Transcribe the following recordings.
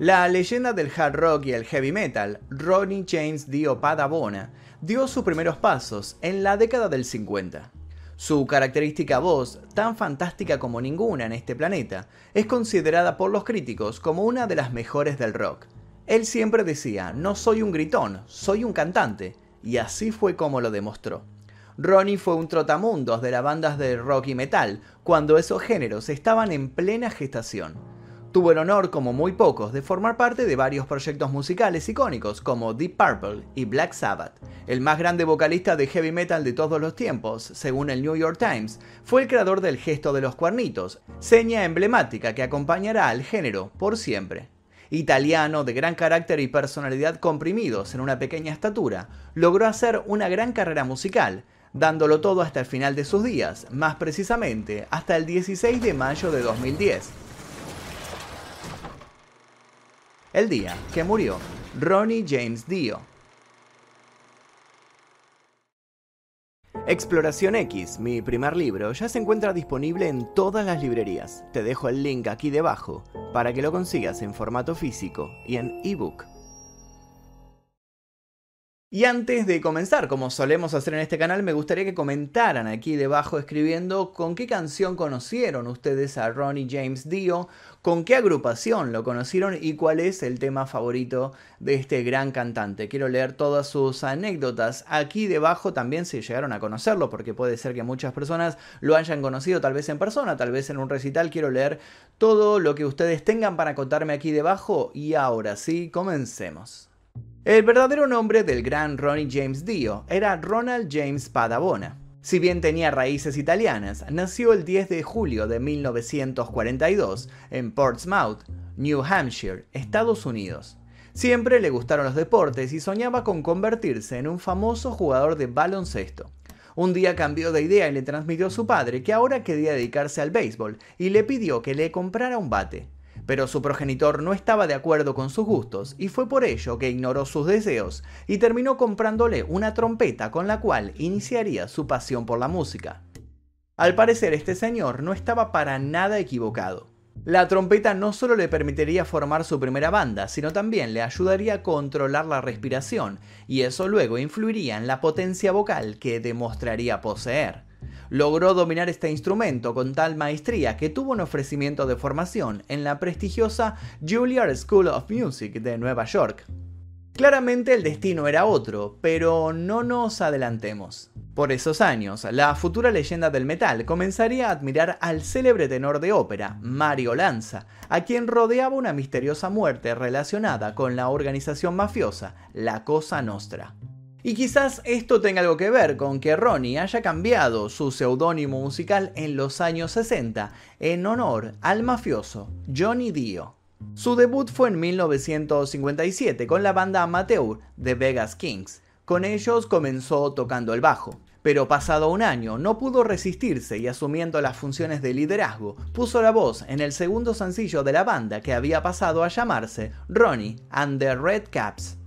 La leyenda del hard rock y el heavy metal, Ronnie James Dio Padabona, dio sus primeros pasos en la década del 50. Su característica voz, tan fantástica como ninguna en este planeta, es considerada por los críticos como una de las mejores del rock. Él siempre decía, no soy un gritón, soy un cantante, y así fue como lo demostró. Ronnie fue un trotamundos de las bandas de rock y metal, cuando esos géneros estaban en plena gestación. Tuvo el honor, como muy pocos, de formar parte de varios proyectos musicales icónicos como Deep Purple y Black Sabbath. El más grande vocalista de heavy metal de todos los tiempos, según el New York Times, fue el creador del gesto de los cuernitos, seña emblemática que acompañará al género por siempre. Italiano, de gran carácter y personalidad comprimidos en una pequeña estatura, logró hacer una gran carrera musical, dándolo todo hasta el final de sus días, más precisamente hasta el 16 de mayo de 2010 el día que murió Ronnie James Dio. Exploración X, mi primer libro, ya se encuentra disponible en todas las librerías. Te dejo el link aquí debajo para que lo consigas en formato físico y en ebook. Y antes de comenzar, como solemos hacer en este canal, me gustaría que comentaran aquí debajo escribiendo con qué canción conocieron ustedes a Ronnie James Dio, con qué agrupación lo conocieron y cuál es el tema favorito de este gran cantante. Quiero leer todas sus anécdotas aquí debajo también si llegaron a conocerlo, porque puede ser que muchas personas lo hayan conocido tal vez en persona, tal vez en un recital. Quiero leer todo lo que ustedes tengan para contarme aquí debajo y ahora sí, comencemos. El verdadero nombre del gran Ronnie James Dio era Ronald James Padabona. Si bien tenía raíces italianas, nació el 10 de julio de 1942 en Portsmouth, New Hampshire, Estados Unidos. Siempre le gustaron los deportes y soñaba con convertirse en un famoso jugador de baloncesto. Un día cambió de idea y le transmitió a su padre que ahora quería dedicarse al béisbol y le pidió que le comprara un bate pero su progenitor no estaba de acuerdo con sus gustos y fue por ello que ignoró sus deseos y terminó comprándole una trompeta con la cual iniciaría su pasión por la música. Al parecer este señor no estaba para nada equivocado. La trompeta no solo le permitiría formar su primera banda, sino también le ayudaría a controlar la respiración, y eso luego influiría en la potencia vocal que demostraría poseer logró dominar este instrumento con tal maestría que tuvo un ofrecimiento de formación en la prestigiosa Juilliard School of Music de Nueva York. Claramente el destino era otro, pero no nos adelantemos. Por esos años, la futura leyenda del metal comenzaría a admirar al célebre tenor de ópera, Mario Lanza, a quien rodeaba una misteriosa muerte relacionada con la organización mafiosa, la Cosa Nostra. Y quizás esto tenga algo que ver con que Ronnie haya cambiado su seudónimo musical en los años 60 en honor al mafioso Johnny Dio. Su debut fue en 1957 con la banda amateur The Vegas Kings. Con ellos comenzó tocando el bajo, pero pasado un año no pudo resistirse y asumiendo las funciones de liderazgo, puso la voz en el segundo sencillo de la banda que había pasado a llamarse Ronnie and the Red Caps.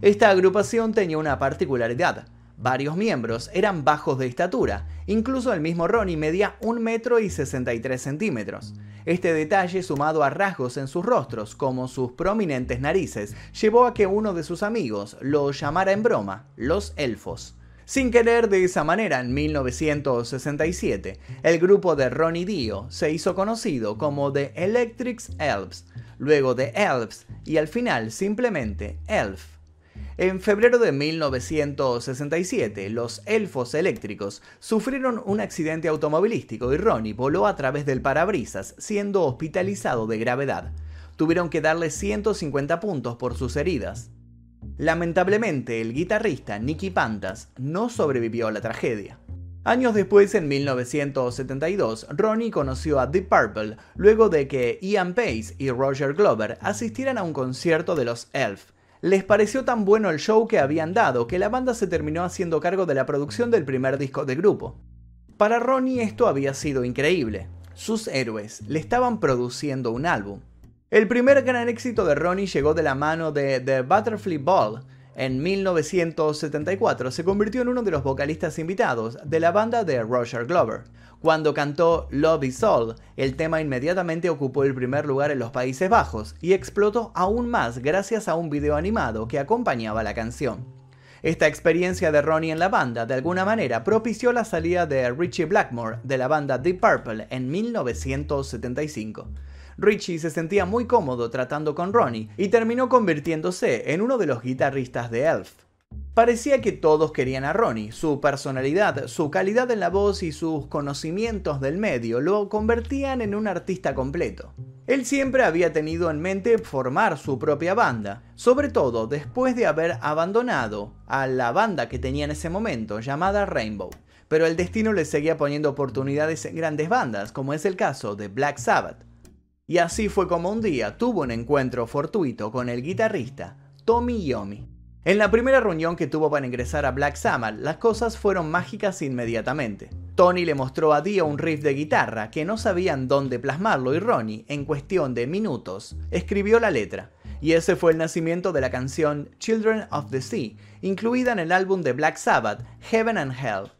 Esta agrupación tenía una particularidad. Varios miembros eran bajos de estatura, incluso el mismo Ronnie medía 1 metro y 63 centímetros. Este detalle, sumado a rasgos en sus rostros, como sus prominentes narices, llevó a que uno de sus amigos lo llamara en broma los elfos. Sin querer de esa manera, en 1967, el grupo de Ronnie Dio se hizo conocido como The Electric Elves, luego The Elves y al final simplemente Elf. En febrero de 1967, los elfos eléctricos sufrieron un accidente automovilístico y Ronnie voló a través del parabrisas, siendo hospitalizado de gravedad. Tuvieron que darle 150 puntos por sus heridas. Lamentablemente, el guitarrista Nicky Pantas no sobrevivió a la tragedia. Años después, en 1972, Ronnie conoció a Deep Purple luego de que Ian Pace y Roger Glover asistieran a un concierto de los Elf les pareció tan bueno el show que habían dado que la banda se terminó haciendo cargo de la producción del primer disco del grupo. Para Ronnie esto había sido increíble. Sus héroes le estaban produciendo un álbum. El primer gran éxito de Ronnie llegó de la mano de The Butterfly Ball, En 1974 se convirtió en uno de los vocalistas invitados de la banda de Roger Glover. Cuando cantó Love is All, el tema inmediatamente ocupó el primer lugar en los Países Bajos y explotó aún más gracias a un video animado que acompañaba la canción. Esta experiencia de Ronnie en la banda de alguna manera propició la salida de Richie Blackmore de la banda Deep Purple en 1975. Richie se sentía muy cómodo tratando con Ronnie y terminó convirtiéndose en uno de los guitarristas de Elf. Parecía que todos querían a Ronnie, su personalidad, su calidad en la voz y sus conocimientos del medio lo convertían en un artista completo. Él siempre había tenido en mente formar su propia banda, sobre todo después de haber abandonado a la banda que tenía en ese momento, llamada Rainbow. Pero el destino le seguía poniendo oportunidades en grandes bandas, como es el caso de Black Sabbath. Y así fue como un día tuvo un encuentro fortuito con el guitarrista Tommy Yomi. En la primera reunión que tuvo para ingresar a Black Sabbath, las cosas fueron mágicas inmediatamente. Tony le mostró a Dio un riff de guitarra que no sabían dónde plasmarlo y Ronnie, en cuestión de minutos, escribió la letra. Y ese fue el nacimiento de la canción Children of the Sea, incluida en el álbum de Black Sabbath, Heaven and Hell.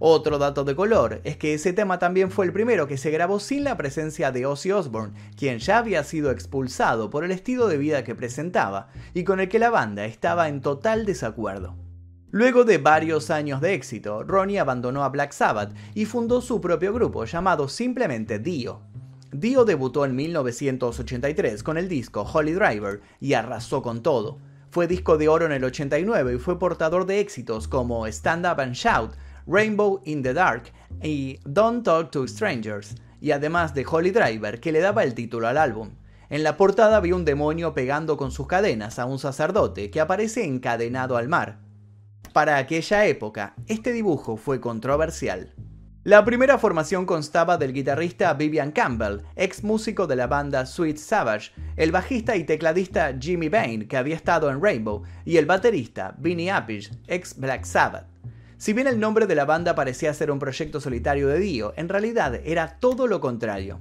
Otro dato de color es que ese tema también fue el primero que se grabó sin la presencia de Ozzy Osbourne, quien ya había sido expulsado por el estilo de vida que presentaba y con el que la banda estaba en total desacuerdo. Luego de varios años de éxito, Ronnie abandonó a Black Sabbath y fundó su propio grupo llamado simplemente Dio. Dio debutó en 1983 con el disco Holy Driver y arrasó con todo. Fue disco de oro en el 89 y fue portador de éxitos como Stand Up and Shout, Rainbow in the Dark y Don't Talk to Strangers, y además de Holy Driver, que le daba el título al álbum. En la portada había un demonio pegando con sus cadenas a un sacerdote que aparece encadenado al mar. Para aquella época, este dibujo fue controversial. La primera formación constaba del guitarrista Vivian Campbell, ex músico de la banda Sweet Savage, el bajista y tecladista Jimmy Bain, que había estado en Rainbow, y el baterista Vinnie Appice, ex Black Sabbath. Si bien el nombre de la banda parecía ser un proyecto solitario de Dio, en realidad era todo lo contrario.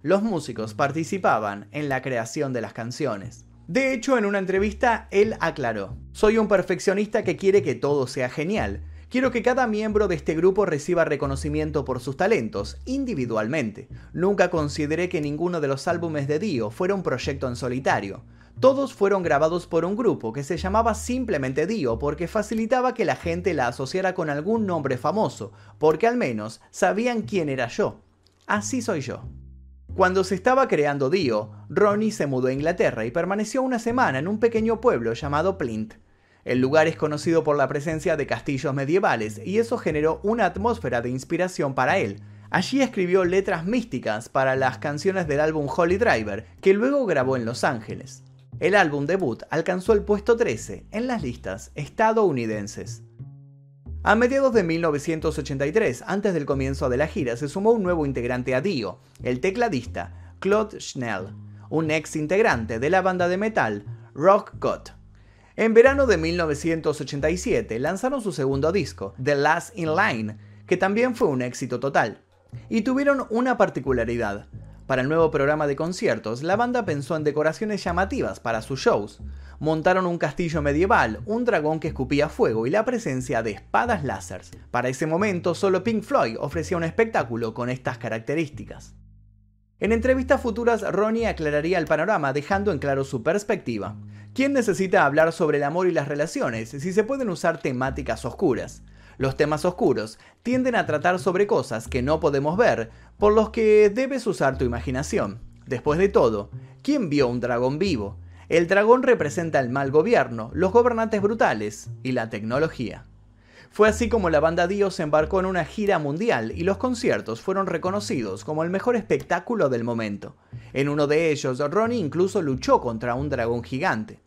Los músicos participaban en la creación de las canciones. De hecho, en una entrevista, él aclaró, soy un perfeccionista que quiere que todo sea genial. Quiero que cada miembro de este grupo reciba reconocimiento por sus talentos, individualmente. Nunca consideré que ninguno de los álbumes de Dio fuera un proyecto en solitario. Todos fueron grabados por un grupo que se llamaba simplemente Dio porque facilitaba que la gente la asociara con algún nombre famoso, porque al menos sabían quién era yo. Así soy yo. Cuando se estaba creando Dio, Ronnie se mudó a Inglaterra y permaneció una semana en un pequeño pueblo llamado Plint. El lugar es conocido por la presencia de castillos medievales y eso generó una atmósfera de inspiración para él. Allí escribió letras místicas para las canciones del álbum Holy Driver, que luego grabó en Los Ángeles. El álbum debut alcanzó el puesto 13 en las listas estadounidenses. A mediados de 1983, antes del comienzo de la gira, se sumó un nuevo integrante a Dio, el tecladista Claude Schnell, un ex integrante de la banda de metal Rock God. En verano de 1987 lanzaron su segundo disco, The Last in Line, que también fue un éxito total. Y tuvieron una particularidad. Para el nuevo programa de conciertos, la banda pensó en decoraciones llamativas para sus shows. Montaron un castillo medieval, un dragón que escupía fuego y la presencia de espadas láseres. Para ese momento, solo Pink Floyd ofrecía un espectáculo con estas características. En entrevistas futuras, Ronnie aclararía el panorama dejando en claro su perspectiva. ¿Quién necesita hablar sobre el amor y las relaciones si se pueden usar temáticas oscuras? Los temas oscuros tienden a tratar sobre cosas que no podemos ver, por los que debes usar tu imaginación. Después de todo, ¿quién vio un dragón vivo? El dragón representa el mal gobierno, los gobernantes brutales y la tecnología. Fue así como la banda Dio se embarcó en una gira mundial y los conciertos fueron reconocidos como el mejor espectáculo del momento. En uno de ellos, Ronnie incluso luchó contra un dragón gigante.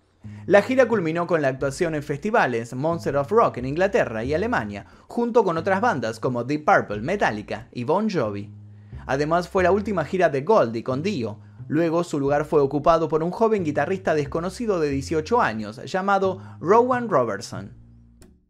La gira culminó con la actuación en festivales Monster of Rock en Inglaterra y Alemania, junto con otras bandas como Deep Purple, Metallica y Bon Jovi. Además fue la última gira de Goldie con Dio. Luego su lugar fue ocupado por un joven guitarrista desconocido de 18 años llamado Rowan Robertson.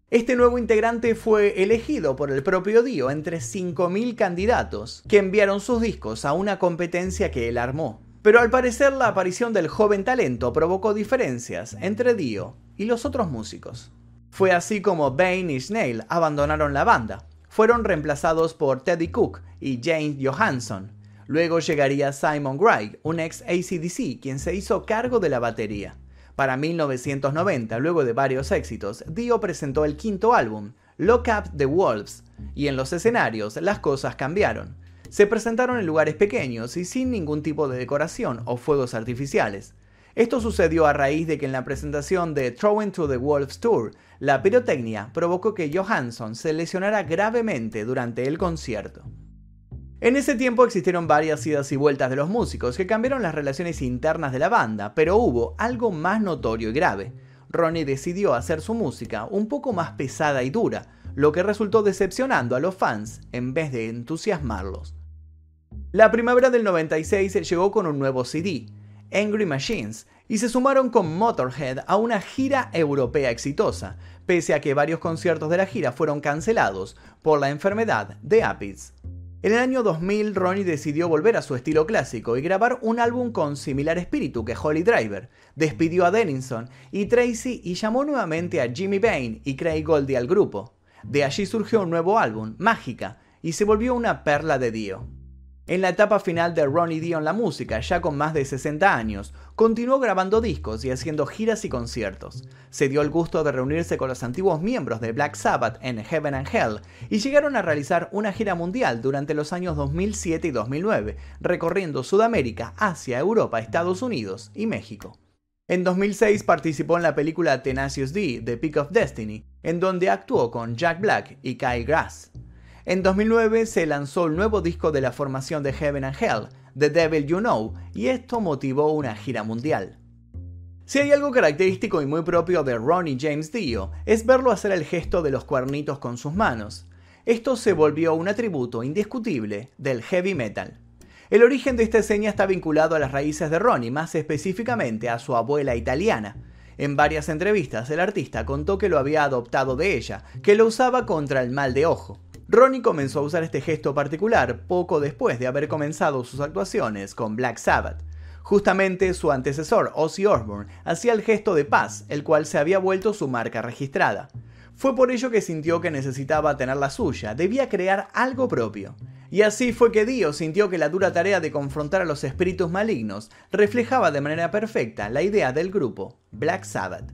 Este nuevo integrante fue elegido por el propio Dio entre 5.000 candidatos que enviaron sus discos a una competencia que él armó. Pero al parecer la aparición del joven talento provocó diferencias entre Dio y los otros músicos. Fue así como Bane y Snail abandonaron la banda. Fueron reemplazados por Teddy Cook y James Johansson. Luego llegaría Simon Gray, un ex ACDC, quien se hizo cargo de la batería. Para 1990, luego de varios éxitos, Dio presentó el quinto álbum, Lock Up the Wolves, y en los escenarios las cosas cambiaron. Se presentaron en lugares pequeños y sin ningún tipo de decoración o fuegos artificiales. Esto sucedió a raíz de que en la presentación de Throwing to the Wolves Tour, la pirotecnia provocó que Johansson se lesionara gravemente durante el concierto. En ese tiempo existieron varias idas y vueltas de los músicos que cambiaron las relaciones internas de la banda, pero hubo algo más notorio y grave. Ronnie decidió hacer su música un poco más pesada y dura, lo que resultó decepcionando a los fans en vez de entusiasmarlos. La primavera del 96 llegó con un nuevo CD, Angry Machines, y se sumaron con Motorhead a una gira europea exitosa, pese a que varios conciertos de la gira fueron cancelados por la enfermedad de Aphids. En el año 2000, Ronnie decidió volver a su estilo clásico y grabar un álbum con similar espíritu que Holly Driver. Despidió a Denison y Tracy y llamó nuevamente a Jimmy Bain y Craig Goldie al grupo. De allí surgió un nuevo álbum, Mágica, y se volvió una perla de Dio. En la etapa final de Ronnie Dio en la música, ya con más de 60 años, continuó grabando discos y haciendo giras y conciertos. Se dio el gusto de reunirse con los antiguos miembros de Black Sabbath en Heaven and Hell y llegaron a realizar una gira mundial durante los años 2007 y 2009, recorriendo Sudamérica, Asia, Europa, Estados Unidos y México. En 2006 participó en la película Tenacious D, The Peak of Destiny, en donde actuó con Jack Black y Kyle Grass. En 2009 se lanzó el nuevo disco de la formación de Heaven and Hell, The Devil You Know, y esto motivó una gira mundial. Si hay algo característico y muy propio de Ronnie James Dio, es verlo hacer el gesto de los cuernitos con sus manos. Esto se volvió un atributo indiscutible del heavy metal. El origen de esta seña está vinculado a las raíces de Ronnie, más específicamente a su abuela italiana. En varias entrevistas el artista contó que lo había adoptado de ella, que lo usaba contra el mal de ojo. Ronnie comenzó a usar este gesto particular poco después de haber comenzado sus actuaciones con Black Sabbath. Justamente su antecesor, Ozzy Osbourne, hacía el gesto de paz, el cual se había vuelto su marca registrada. Fue por ello que sintió que necesitaba tener la suya, debía crear algo propio. Y así fue que Dio sintió que la dura tarea de confrontar a los espíritus malignos reflejaba de manera perfecta la idea del grupo, Black Sabbath.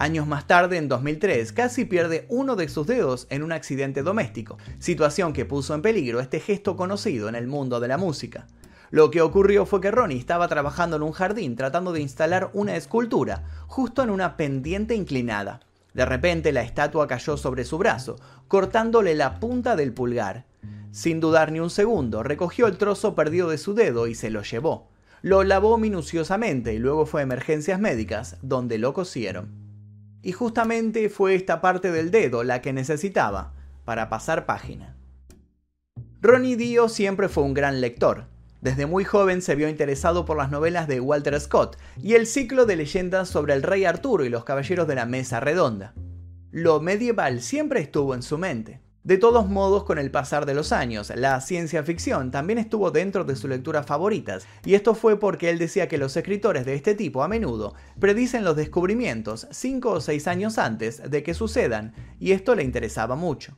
Años más tarde, en 2003, casi pierde uno de sus dedos en un accidente doméstico, situación que puso en peligro este gesto conocido en el mundo de la música. Lo que ocurrió fue que Ronnie estaba trabajando en un jardín tratando de instalar una escultura, justo en una pendiente inclinada. De repente la estatua cayó sobre su brazo, cortándole la punta del pulgar. Sin dudar ni un segundo, recogió el trozo perdido de su dedo y se lo llevó. Lo lavó minuciosamente y luego fue a emergencias médicas, donde lo cosieron. Y justamente fue esta parte del dedo la que necesitaba para pasar página. Ronnie Dio siempre fue un gran lector. Desde muy joven se vio interesado por las novelas de Walter Scott y el ciclo de leyendas sobre el rey Arturo y los caballeros de la Mesa Redonda. Lo medieval siempre estuvo en su mente. De todos modos, con el pasar de los años, la ciencia ficción también estuvo dentro de sus lecturas favoritas, y esto fue porque él decía que los escritores de este tipo a menudo predicen los descubrimientos 5 o 6 años antes de que sucedan, y esto le interesaba mucho.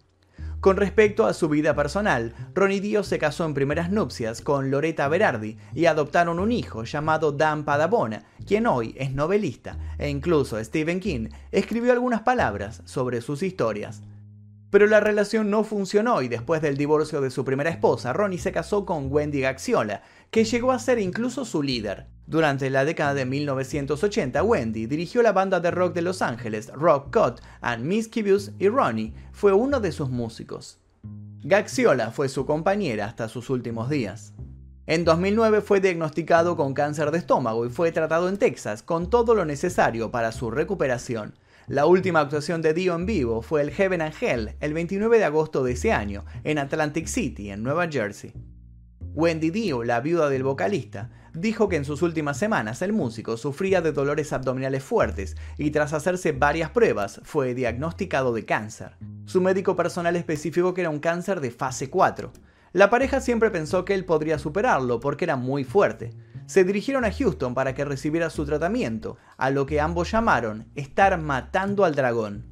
Con respecto a su vida personal, Ronnie Dio se casó en primeras nupcias con Loretta Berardi y adoptaron un hijo llamado Dan Padabona, quien hoy es novelista, e incluso Stephen King escribió algunas palabras sobre sus historias. Pero la relación no funcionó y después del divorcio de su primera esposa, Ronnie se casó con Wendy Gaxiola, que llegó a ser incluso su líder. Durante la década de 1980, Wendy dirigió la banda de rock de Los Ángeles, Rock Cut and Mischievous, y Ronnie fue uno de sus músicos. Gaxiola fue su compañera hasta sus últimos días. En 2009 fue diagnosticado con cáncer de estómago y fue tratado en Texas con todo lo necesario para su recuperación. La última actuación de Dio en vivo fue el Heaven and Hell el 29 de agosto de ese año en Atlantic City, en Nueva Jersey. Wendy Dio, la viuda del vocalista, dijo que en sus últimas semanas el músico sufría de dolores abdominales fuertes y tras hacerse varias pruebas fue diagnosticado de cáncer. Su médico personal especificó que era un cáncer de fase 4. La pareja siempre pensó que él podría superarlo porque era muy fuerte. Se dirigieron a Houston para que recibiera su tratamiento, a lo que ambos llamaron estar matando al dragón.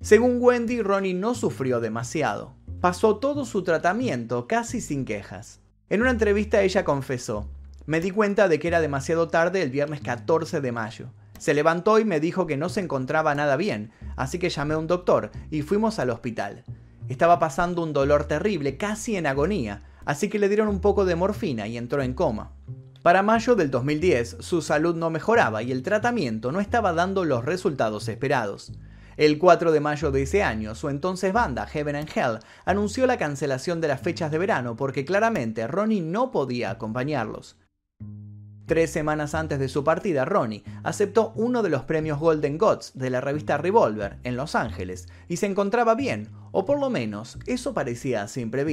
Según Wendy, Ronnie no sufrió demasiado. Pasó todo su tratamiento casi sin quejas. En una entrevista ella confesó, me di cuenta de que era demasiado tarde el viernes 14 de mayo. Se levantó y me dijo que no se encontraba nada bien, así que llamé a un doctor y fuimos al hospital. Estaba pasando un dolor terrible, casi en agonía, así que le dieron un poco de morfina y entró en coma. Para mayo del 2010, su salud no mejoraba y el tratamiento no estaba dando los resultados esperados. El 4 de mayo de ese año, su entonces banda Heaven and Hell anunció la cancelación de las fechas de verano porque claramente Ronnie no podía acompañarlos. Tres semanas antes de su partida, Ronnie aceptó uno de los premios Golden Gods de la revista Revolver en Los Ángeles y se encontraba bien, o por lo menos eso parecía a simple.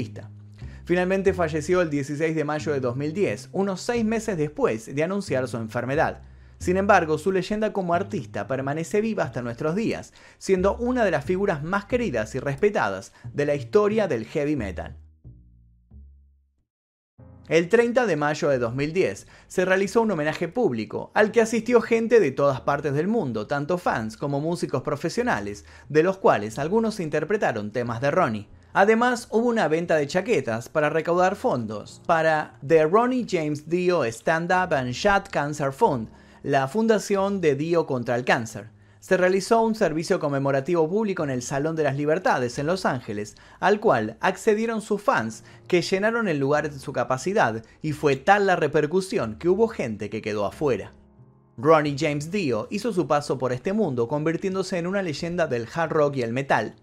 Finalmente falleció el 16 de mayo de 2010, unos seis meses después de anunciar su enfermedad. Sin embargo, su leyenda como artista permanece viva hasta nuestros días, siendo una de las figuras más queridas y respetadas de la historia del heavy metal. El 30 de mayo de 2010 se realizó un homenaje público al que asistió gente de todas partes del mundo, tanto fans como músicos profesionales, de los cuales algunos interpretaron temas de Ronnie. Además, hubo una venta de chaquetas para recaudar fondos para The Ronnie James Dio Stand Up and Shot Cancer Fund, la fundación de Dio contra el cáncer se realizó un servicio conmemorativo público en el Salón de las Libertades en Los Ángeles, al cual accedieron sus fans, que llenaron el lugar de su capacidad, y fue tal la repercusión que hubo gente que quedó afuera. Ronnie James Dio hizo su paso por este mundo, convirtiéndose en una leyenda del hard rock y el metal.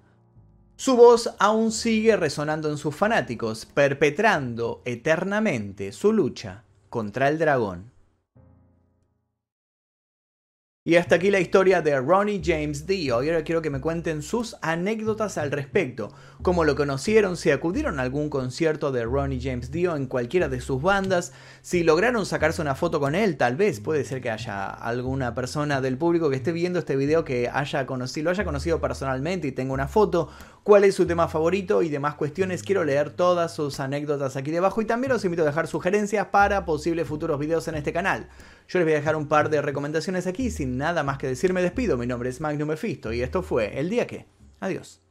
Su voz aún sigue resonando en sus fanáticos, perpetrando eternamente su lucha contra el dragón. Y hasta aquí la historia de Ronnie James Dio. Y ahora quiero que me cuenten sus anécdotas al respecto. Cómo lo conocieron, si acudieron a algún concierto de Ronnie James Dio en cualquiera de sus bandas, si lograron sacarse una foto con él, tal vez puede ser que haya alguna persona del público que esté viendo este video que haya conocido, lo haya conocido personalmente y tenga una foto, cuál es su tema favorito y demás cuestiones. Quiero leer todas sus anécdotas aquí debajo y también los invito a dejar sugerencias para posibles futuros videos en este canal. Yo les voy a dejar un par de recomendaciones aquí. Sin nada más que decir, me despido. Mi nombre es Magnum Mephisto y esto fue El Día Que. Adiós.